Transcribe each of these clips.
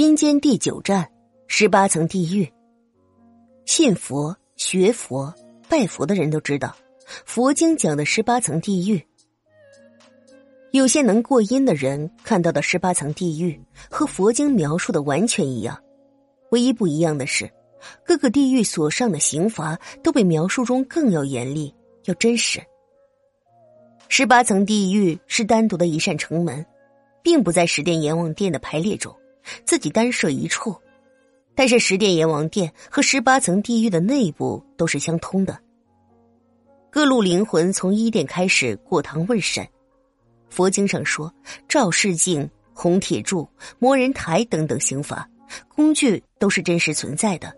阴间第九站，十八层地狱。信佛、学佛、拜佛的人都知道，佛经讲的十八层地狱。有些能过阴的人看到的十八层地狱和佛经描述的完全一样，唯一不一样的是，各个地狱所上的刑罚都比描述中更要严厉、要真实。十八层地狱是单独的一扇城门，并不在十殿阎王殿的排列中。自己单设一处，但是十殿阎王殿和十八层地狱的内部都是相通的。各路灵魂从一殿开始过堂问审。佛经上说，照世镜、红铁柱、魔人台等等刑罚工具都是真实存在的。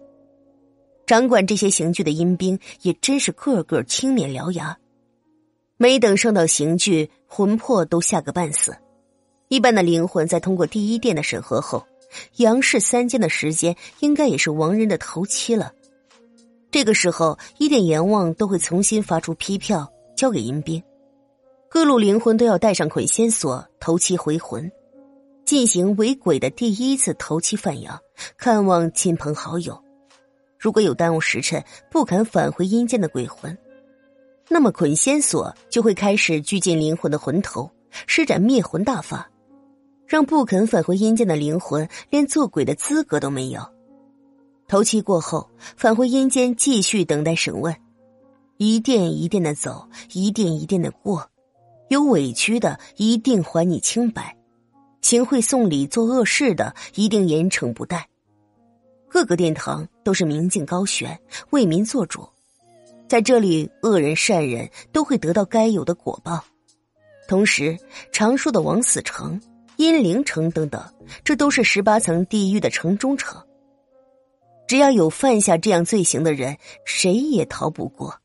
掌管这些刑具的阴兵也真是个个青面獠牙，没等上到刑具，魂魄都吓个半死。一般的灵魂在通过第一殿的审核后，阳世三间的时间应该也是亡人的头七了。这个时候，一殿阎王都会重新发出批票交给阴兵，各路灵魂都要带上捆仙索头七回魂，进行为鬼的第一次头七犯阳，看望亲朋好友。如果有耽误时辰不肯返回阴间的鬼魂，那么捆仙索就会开始拘禁灵魂的魂头，施展灭魂大法。让不肯返回阴间的灵魂连做鬼的资格都没有。头七过后，返回阴间继续等待审问，一殿一殿的走，一殿一殿的过，有委屈的一定还你清白，行贿送礼做恶事的一定严惩不贷。各个殿堂都是明镜高悬，为民做主，在这里恶人善人都会得到该有的果报。同时，常说的枉死城。阴灵城等等，这都是十八层地狱的城中城。只要有犯下这样罪行的人，谁也逃不过。